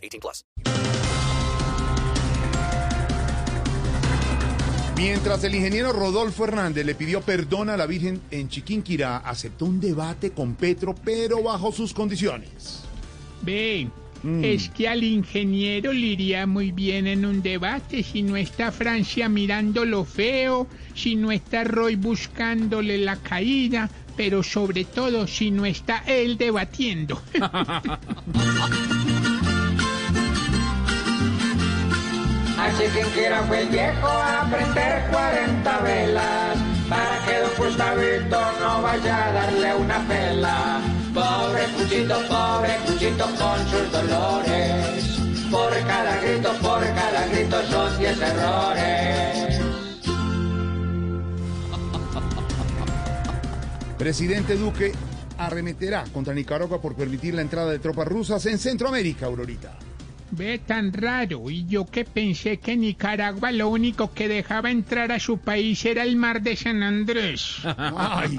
18 plus. Mientras el ingeniero Rodolfo Hernández le pidió perdón a la Virgen en Chiquinquirá, aceptó un debate con Petro, pero bajo sus condiciones. Ve, es que al ingeniero le iría muy bien en un debate si no está Francia mirando lo feo, si no está Roy buscándole la caída, pero sobre todo si no está él debatiendo. Así quien quiera fue el viejo a prender 40 velas para que don Gustavito no vaya a darle una pela. Pobre Cuchito, pobre Cuchito con sus dolores. Por cada grito, por cada grito son 10 errores. Presidente Duque arremeterá contra Nicaragua por permitir la entrada de tropas rusas en Centroamérica, Aurorita. Ve tan raro, y yo que pensé que Nicaragua lo único que dejaba entrar a su país era el mar de San Andrés. Ay,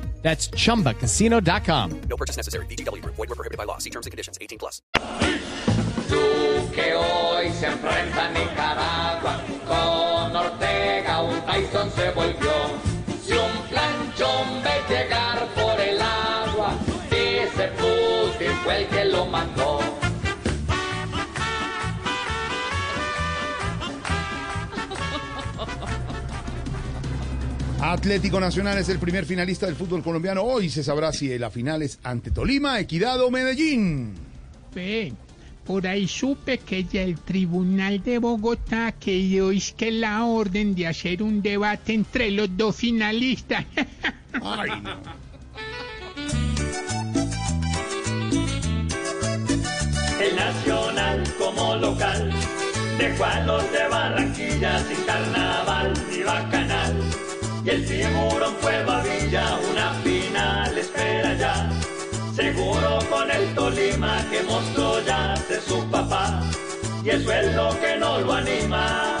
That's chumbacasino.com. No purchase necessary. BGW. Void were prohibited by law. See terms and conditions. 18 plus. Tú que hoy se enfrenta a Nicaragua con Ortega, un Tyson se volvió. Atlético Nacional es el primer finalista del fútbol colombiano. Hoy se sabrá si la final es ante Tolima, Equidad o Medellín. Ve, por ahí supe que ya el Tribunal de Bogotá que dio es que la orden de hacer un debate entre los dos finalistas. Ay, no. El Nacional como local dejó a los de Barranquilla sin carnaval ni bacanal. Y el tiburón fue Babilla, una final espera ya. Seguro con el Tolima que mostró ya de su papá. Y eso es lo que no lo anima.